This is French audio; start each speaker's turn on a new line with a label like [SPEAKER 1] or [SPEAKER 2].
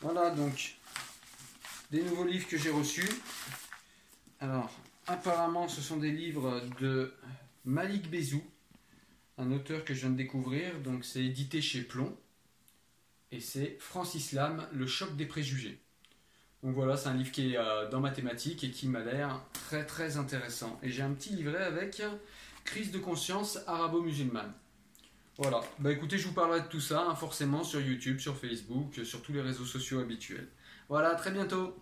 [SPEAKER 1] Voilà donc des nouveaux livres que j'ai reçus. Alors, apparemment, ce sont des livres de Malik Bezou, un auteur que je viens de découvrir. Donc, c'est édité chez Plomb. Et c'est Francis Lam, Le choc des préjugés. Donc voilà, c'est un livre qui est euh, dans mathématiques et qui m'a l'air très très intéressant. Et j'ai un petit livret avec Crise de conscience arabo-musulmane. Voilà, bah écoutez, je vous parlerai de tout ça, hein, forcément, sur YouTube, sur Facebook, sur tous les réseaux sociaux habituels. Voilà, à très bientôt